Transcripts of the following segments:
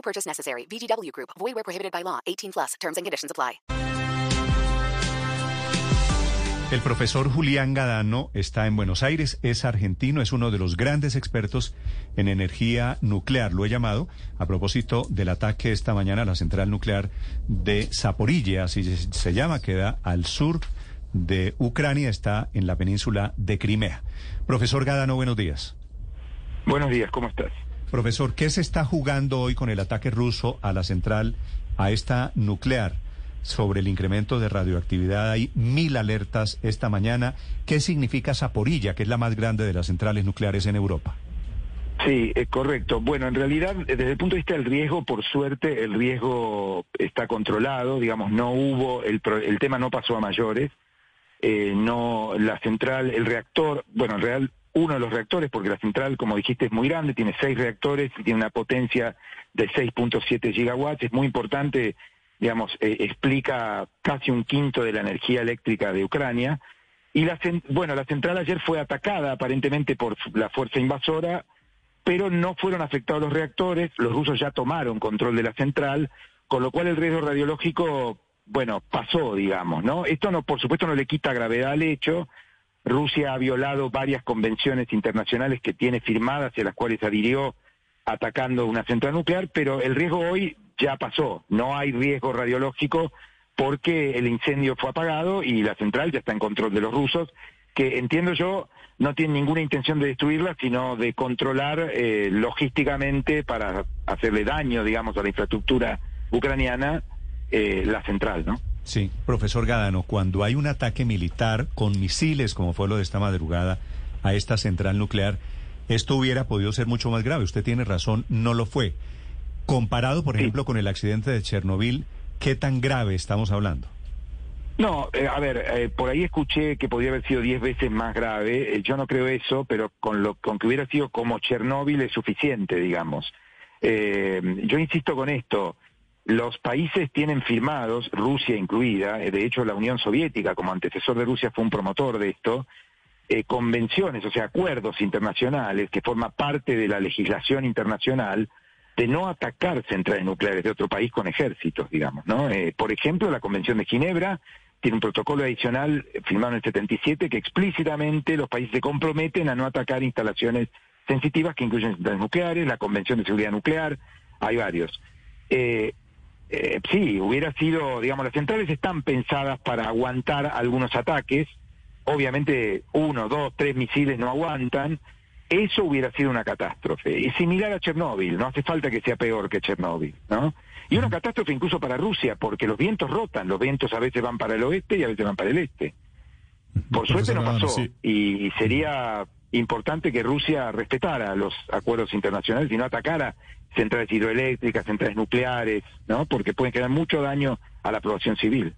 No purchase necessary. VGW Group. Void where prohibited by law. 18 plus. Terms and conditions apply. El profesor Julián Gadano está en Buenos Aires, es argentino, es uno de los grandes expertos en energía nuclear, lo he llamado, a propósito del ataque esta mañana a la central nuclear de Zaporilla, así se llama, queda al sur de Ucrania, está en la península de Crimea. Profesor Gadano, buenos días. Buenos días, ¿cómo estás? Profesor, ¿qué se está jugando hoy con el ataque ruso a la central, a esta nuclear? sobre el incremento de radioactividad. Hay mil alertas esta mañana. ¿Qué significa Zaporilla, que es la más grande de las centrales nucleares en Europa? Sí, es correcto. Bueno, en realidad, desde el punto de vista del riesgo, por suerte, el riesgo está controlado. Digamos, no hubo, el, el tema no pasó a mayores. Eh, no, la central, el reactor, bueno, en realidad uno de los reactores, porque la central, como dijiste, es muy grande, tiene seis reactores y tiene una potencia de 6.7 gigawatts. Es muy importante digamos, eh, explica casi un quinto de la energía eléctrica de Ucrania. Y la, bueno, la central ayer fue atacada aparentemente por la fuerza invasora, pero no fueron afectados los reactores, los rusos ya tomaron control de la central, con lo cual el riesgo radiológico, bueno, pasó, digamos, ¿no? Esto no, por supuesto no le quita gravedad al hecho. Rusia ha violado varias convenciones internacionales que tiene firmadas y a las cuales adhirió atacando una central nuclear, pero el riesgo hoy ya pasó, no hay riesgo radiológico porque el incendio fue apagado y la central ya está en control de los rusos, que entiendo yo no tienen ninguna intención de destruirla, sino de controlar eh, logísticamente para hacerle daño, digamos, a la infraestructura ucraniana, eh, la central, ¿no? Sí, profesor Gadano, cuando hay un ataque militar con misiles, como fue lo de esta madrugada, a esta central nuclear, esto hubiera podido ser mucho más grave. Usted tiene razón, no lo fue. Comparado, por ejemplo, con el accidente de Chernobyl, ¿qué tan grave estamos hablando? No, eh, a ver, eh, por ahí escuché que podría haber sido diez veces más grave. Eh, yo no creo eso, pero con lo con que hubiera sido como Chernóbil es suficiente, digamos. yo insisto con esto. Los países tienen firmados, Rusia incluida, de hecho la Unión Soviética como antecesor de Rusia fue un promotor de esto, convenciones, o sea, acuerdos internacionales que forman parte de la legislación internacional de no atacar centrales nucleares de otro país con ejércitos, digamos, ¿no? Eh, por ejemplo, la Convención de Ginebra tiene un protocolo adicional eh, firmado en el 77 que explícitamente los países se comprometen a no atacar instalaciones sensitivas que incluyen centrales nucleares, la Convención de Seguridad Nuclear, hay varios. Eh, sí, hubiera sido, digamos, las centrales están pensadas para aguantar algunos ataques, obviamente uno, dos, tres misiles no aguantan, eso hubiera sido una catástrofe. Y similar a Chernóbil, no hace falta que sea peor que Chernóbil, ¿no? Y una catástrofe incluso para Rusia, porque los vientos rotan, los vientos a veces van para el oeste y a veces van para el este. Por suerte no pasó, y sería importante que Rusia respetara los acuerdos internacionales y no atacara centrales hidroeléctricas, centrales nucleares, ¿no? Porque pueden crear mucho daño a la población civil.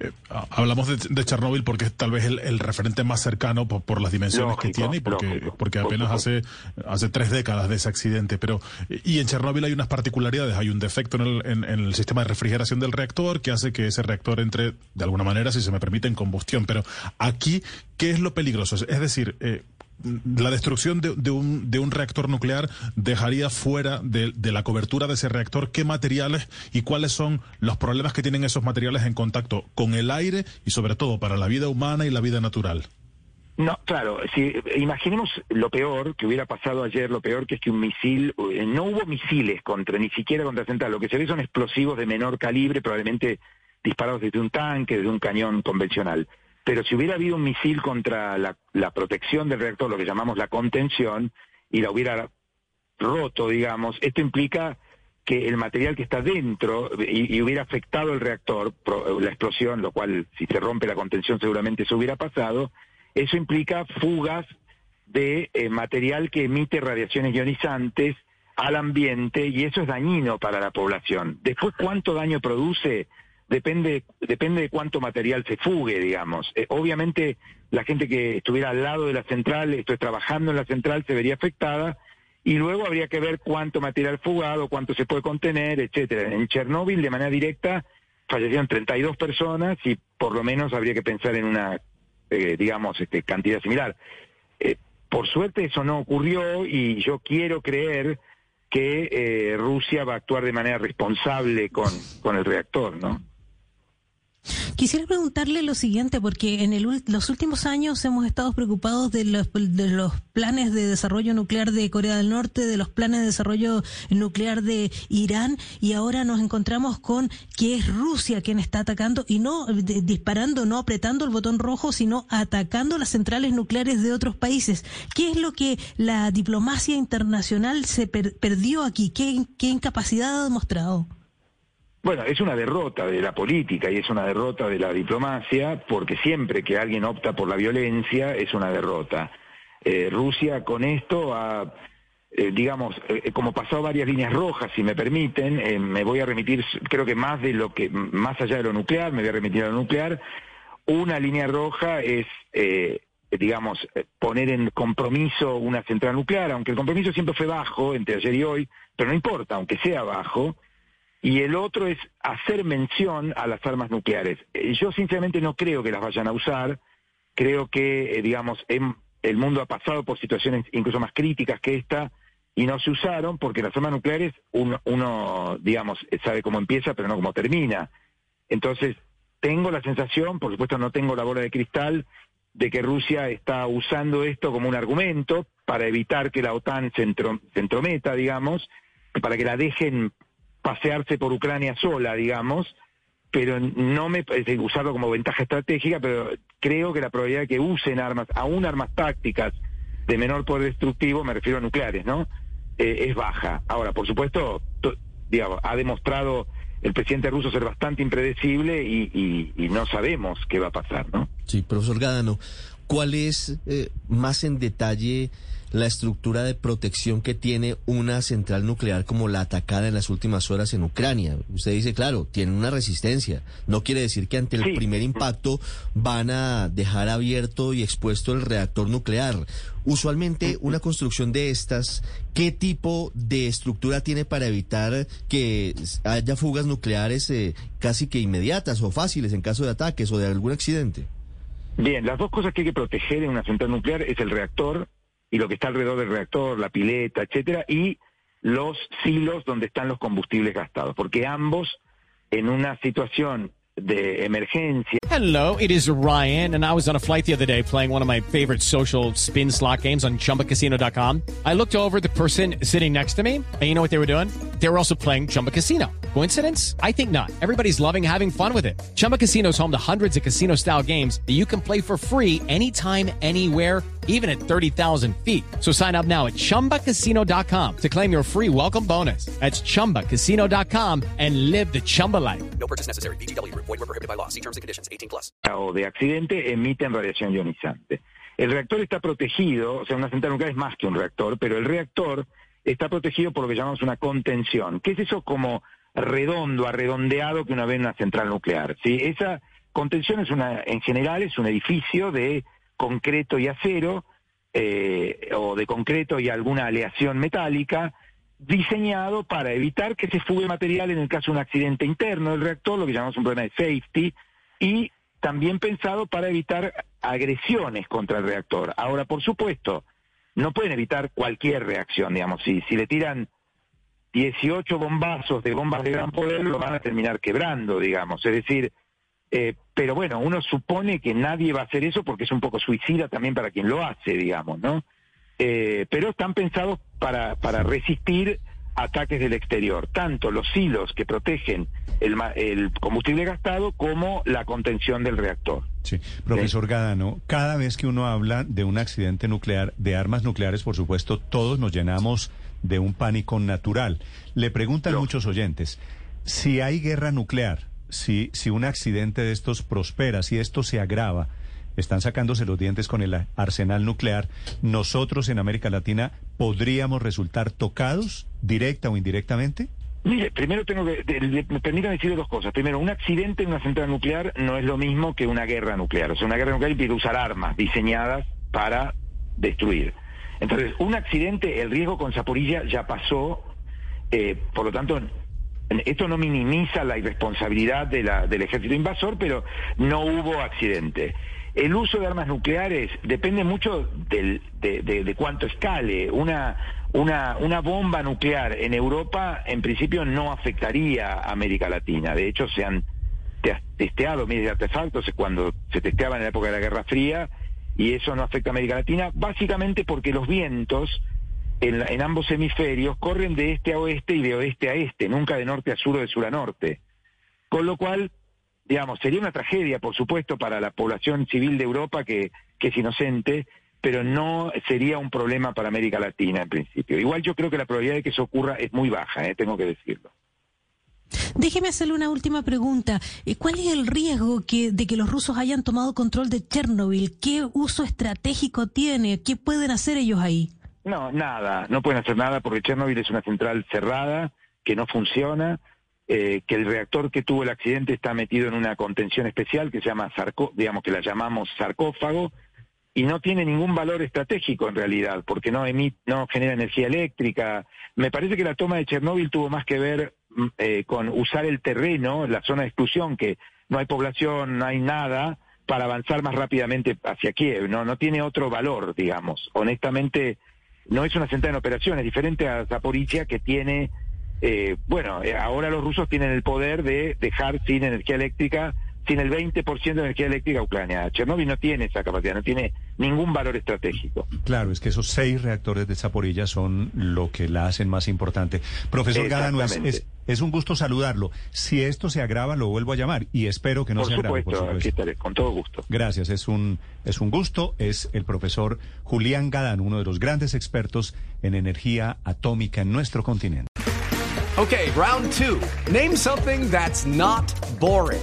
Eh, hablamos de, Chernóbil porque es tal vez el, referente más cercano por, las dimensiones que tiene y porque, porque apenas hace, hace tres décadas de ese accidente. Pero, y en Chernóbil hay unas particularidades, hay un defecto en el, en el sistema de refrigeración del reactor que hace que ese reactor entre, de alguna manera, si se me permite, en combustión. Pero aquí, ¿qué es lo peligroso? Es decir, eh, la destrucción de, un, de un reactor nuclear dejaría fuera de, la cobertura de ese reactor qué materiales y cuáles son los problemas que tienen esos materiales en contacto con el aire y sobre todo para la vida humana y la vida natural. No, claro, si imaginemos lo peor que hubiera pasado ayer, lo peor que es que un misil, eh, no hubo misiles contra, ni siquiera contra Central, lo que se ve son explosivos de menor calibre, probablemente disparados desde un tanque, desde un cañón convencional. Pero si hubiera habido un misil contra la, protección del reactor, lo que llamamos la contención, y la hubiera roto, digamos, esto implica que el material que está dentro y, hubiera afectado el reactor, la explosión, lo cual si se rompe la contención seguramente se hubiera pasado, eso implica fugas de eh, material que emite radiaciones ionizantes al ambiente y eso es dañino para la población. Después, ¿cuánto daño produce? Depende, depende de cuánto material se fugue, digamos. Eh, obviamente, la gente que estuviera al lado de la central, estoy trabajando en la central, se vería afectada y luego habría que ver cuánto material fugado, cuánto se puede contener, etcétera. En Chernóbil, de manera directa, fallecieron 32 personas y por lo menos habría que pensar en una, eh, digamos, este, cantidad similar. Eh, por suerte eso no ocurrió y yo quiero creer que eh, Rusia va a actuar de manera responsable con, con el reactor, ¿no? Quisiera preguntarle lo siguiente, porque en los últimos años hemos estado preocupados de los, de los planes de desarrollo nuclear de Corea del Norte, de los planes de desarrollo nuclear de Irán, y ahora nos encontramos con que es Rusia quien está atacando y no disparando, no apretando el botón rojo, sino atacando las centrales nucleares de otros países. ¿Qué es lo que la diplomacia internacional se perdió aquí? ¿Qué, qué incapacidad ha demostrado? Bueno, es una derrota de la política y es una derrota de la diplomacia, porque siempre que alguien opta por la violencia es una derrota. Eh, Rusia con esto ha, eh, digamos, eh, como pasado varias líneas rojas, si me permiten, me voy a remitir, creo que más de lo que, más allá de lo nuclear, me voy a remitir a lo nuclear. Una línea roja es, digamos, poner en compromiso una central nuclear, aunque el compromiso siempre fue bajo entre ayer y hoy, pero no importa, aunque sea bajo y el otro es hacer mención a las armas nucleares. Eh, yo sinceramente no creo que las vayan a usar, creo que, eh, digamos, el mundo ha pasado por situaciones incluso más críticas que esta y no se usaron porque las armas nucleares uno, uno digamos, sabe cómo empieza pero no cómo termina. Entonces, tengo la sensación, por supuesto no tengo la bola de cristal, de que Rusia está usando esto como un argumento para evitar que la OTAN se, se entrometa, digamos, para que la dejen pasearse por Ucrania sola, digamos, pero no me usarlo como ventaja estratégica, pero creo que la probabilidad de que usen armas, aún armas tácticas de menor poder destructivo, me refiero a nucleares, ¿no? Eh, es baja. Ahora, por supuesto, digamos, ha demostrado el presidente ruso ser bastante impredecible y, no sabemos qué va a pasar, ¿no? Sí, profesor Gadano, ¿cuál es eh, más en detalle la estructura de protección que tiene una central nuclear como la atacada en las últimas horas en Ucrania. Usted dice, claro, tiene una resistencia. No quiere decir que ante el primer impacto van a dejar abierto y expuesto el reactor nuclear. Usualmente una construcción de estas, ¿qué tipo de estructura tiene para evitar que haya fugas nucleares eh, casi que inmediatas o fáciles en caso de ataques o de algún accidente? Bien, las dos cosas que hay que proteger en una central nuclear es el reactor y lo que está alrededor del reactor, la pileta, etcétera, y los silos donde están los combustibles gastados, porque ambos en una situación de emergencia. Hello, it is Ryan, and I was on a flight the other day playing one of my favorite social spin slot games on chumbacasino.com. I looked over the person sitting next to me, and you know what they were doing? They were also playing Chumba Casino. Coincidence? I think not. Everybody's loving having fun with it. Chumba Casino is home to hundreds of casino style games that you can play for free anytime, anywhere even at 30,000 feet. So sign up now at ChumbaCasino.com to claim your free welcome bonus. That's ChumbaCasino.com and live the Chumba life. No purchase necessary. BGW. Void were prohibited by law. See terms and conditions. 18 plus. O de accidente emiten radiación ionizante. El reactor está protegido, o sea, una central nuclear es más que un reactor, pero el reactor está protegido por lo que llamamos una contención. ¿Qué es eso como redondo, arredondeado que una ve en una central nuclear? ¿sí? Esa contención es una, en general, es un edificio de concreto y acero, eh, o de concreto y alguna aleación metálica, diseñado para evitar que se fugue material en el caso de un accidente interno del reactor, lo que llamamos un problema de safety, y también pensado para evitar agresiones contra el reactor. Ahora, por supuesto, no pueden evitar cualquier reacción, digamos, si, si le tiran 18 bombazos de bombas de gran poder, lo van a terminar quebrando, digamos, es decir, eh, pero bueno, uno supone que nadie va a hacer eso porque es un poco suicida también para quien lo hace, digamos, ¿no? Eh, pero están pensados para, para resistir ataques del exterior, tanto los hilos que protegen el, el combustible gastado como la contención del reactor. Sí, profesor Gadano, cada vez que uno habla de un accidente nuclear, de armas nucleares, por supuesto, todos nos llenamos de un pánico natural. Le preguntan muchos oyentes, si hay guerra nuclear, si, si un accidente de estos prospera, si esto se agrava, están sacándose los dientes con el arsenal nuclear, nosotros en América Latina podríamos resultar tocados directa o indirectamente? Mire, primero tengo que, me permitan decirle dos cosas. Primero, un accidente en una central nuclear no es lo mismo que una guerra nuclear. O sea, una guerra nuclear impide usar armas diseñadas para destruir. Entonces, un accidente, el riesgo con Zaporilla ya pasó, eh, por lo tanto, esto no minimiza la irresponsabilidad de la, del ejército invasor, pero no hubo accidente. El uso de armas nucleares depende mucho del, de, de, cuánto escale. Una, una, una bomba nuclear en Europa, en principio, no afectaría a América Latina. De hecho, se han testeado miles de artefactos cuando se testeaban en la época de la Guerra Fría y eso no afecta a América Latina, básicamente porque los vientos en, en, ambos hemisferios corren de este a oeste y de oeste a este, nunca de norte a sur o de sur a norte. Con lo cual, digamos, sería una tragedia, por supuesto, para la población civil de Europa que, que es inocente, pero no sería un problema para América Latina en principio. Igual yo creo que la probabilidad de que eso ocurra es muy baja, ¿eh? tengo que decirlo. Déjeme hacerle una última pregunta. Eh, ¿Cuál es el riesgo que, de que los rusos hayan tomado control de Chernobyl? ¿Qué uso estratégico tiene? ¿Qué pueden hacer ellos ahí? No, nada. No pueden hacer nada porque Chernobyl es una central cerrada que no funciona, eh, que el reactor que tuvo el accidente está metido en una contención especial que se llama sarco, digamos que la llamamos sarcófago y no tiene ningún valor estratégico en realidad porque no emite, no genera energía eléctrica. Me parece que la toma de Chernobyl tuvo más que ver Mm, eh, con usar el terreno, la zona de exclusión, que no hay población, no hay nada, para avanzar más rápidamente hacia Kiev. No, no tiene otro valor, digamos. Honestamente, no es una central en operaciones, diferente a Zaporizhia que tiene, eh, bueno, eh, ahora los rusos tienen el poder de dejar sin energía eléctrica sin el 20% de energía eléctrica a Ucrania. Chernobyl no tiene esa capacidad, no tiene ningún valor estratégico. Claro, es que esos seis reactores de Zaporilla son lo que la hacen más importante. Profesor Gadano, es, es, un gusto saludarlo. Si esto se agrava, lo vuelvo a llamar y espero que no se agrave. por supuesto, aquí estaré, con todo gusto. Gracias, es un, es un gusto. Es el profesor Julián Gadano, uno de los grandes expertos en energía atómica en nuestro continente. Ok, round two. Name something that's not boring.